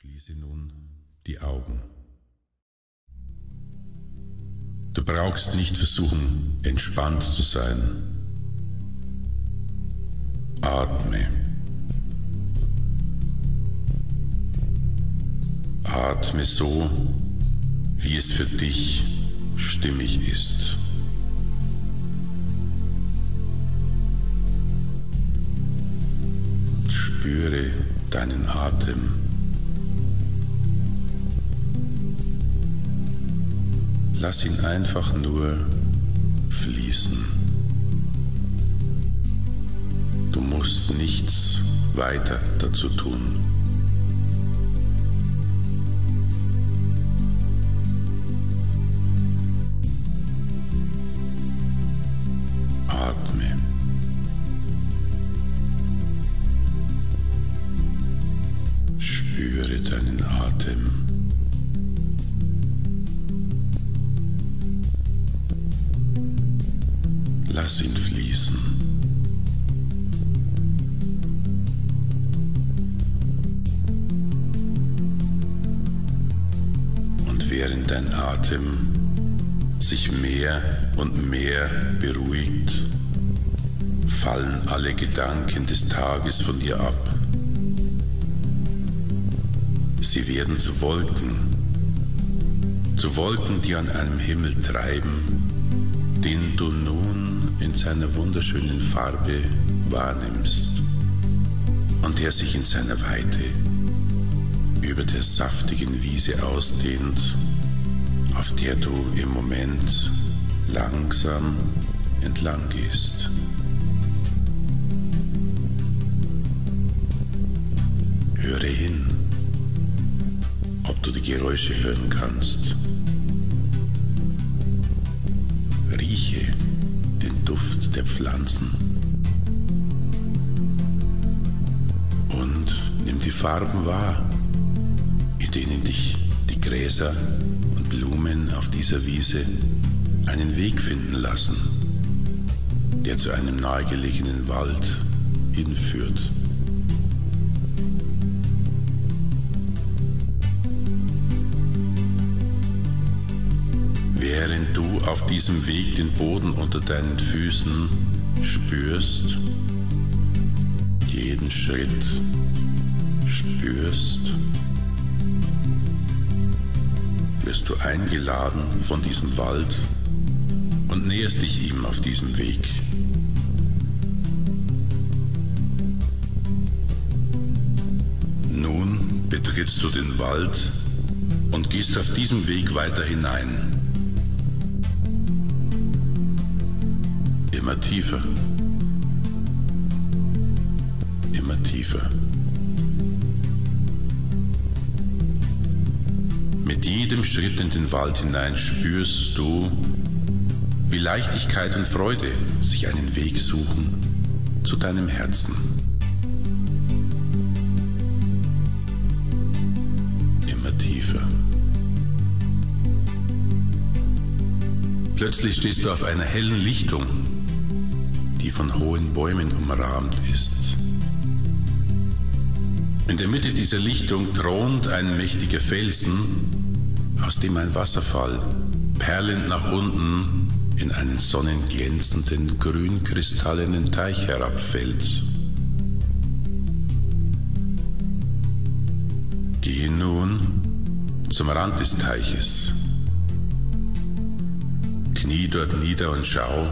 Schließe nun die Augen. Du brauchst nicht versuchen, entspannt zu sein. Atme. Atme so, wie es für dich stimmig ist. Spüre deinen Atem. Lass ihn einfach nur fließen. Du musst nichts weiter dazu tun. Atme. Spüre deinen Atem. Lass ihn fließen. Und während dein Atem sich mehr und mehr beruhigt, fallen alle Gedanken des Tages von dir ab. Sie werden zu Wolken, zu Wolken, die an einem Himmel treiben, den du nun in seiner wunderschönen Farbe wahrnimmst und der sich in seiner Weite über der saftigen Wiese ausdehnt, auf der du im Moment langsam entlang gehst. Höre hin, ob du die Geräusche hören kannst. Rieche den Duft der Pflanzen und nimm die Farben wahr, in denen dich die Gräser und Blumen auf dieser Wiese einen Weg finden lassen, der zu einem nahegelegenen Wald hinführt. Auf diesem Weg den Boden unter deinen Füßen spürst, jeden Schritt spürst, wirst du eingeladen von diesem Wald und näherst dich ihm auf diesem Weg. Nun betrittst du den Wald und gehst auf diesem Weg weiter hinein. Immer tiefer. Immer tiefer. Mit jedem Schritt in den Wald hinein spürst du, wie Leichtigkeit und Freude sich einen Weg suchen zu deinem Herzen. Immer tiefer. Plötzlich stehst du auf einer hellen Lichtung, die von hohen Bäumen umrahmt ist. In der Mitte dieser Lichtung thront ein mächtiger Felsen, aus dem ein Wasserfall perlend nach unten in einen sonnenglänzenden grünkristallenen Teich herabfällt. Gehe nun zum Rand des Teiches. Knie dort nieder und schau,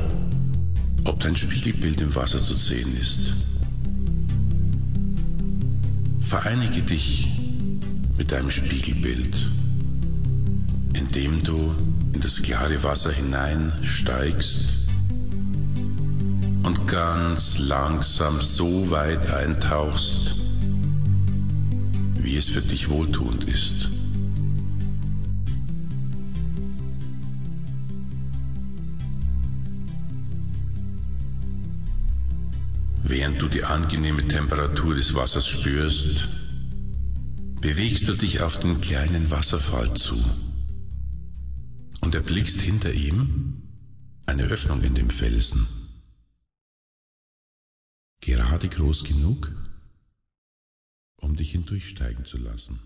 ob dein Spiegelbild im Wasser zu sehen ist. Vereinige dich mit deinem Spiegelbild, indem du in das klare Wasser hineinsteigst und ganz langsam so weit eintauchst, wie es für dich wohltuend ist. Während du die angenehme Temperatur des Wassers spürst, bewegst du dich auf den kleinen Wasserfall zu und erblickst hinter ihm eine Öffnung in dem Felsen. Gerade groß genug, um dich hindurchsteigen zu lassen.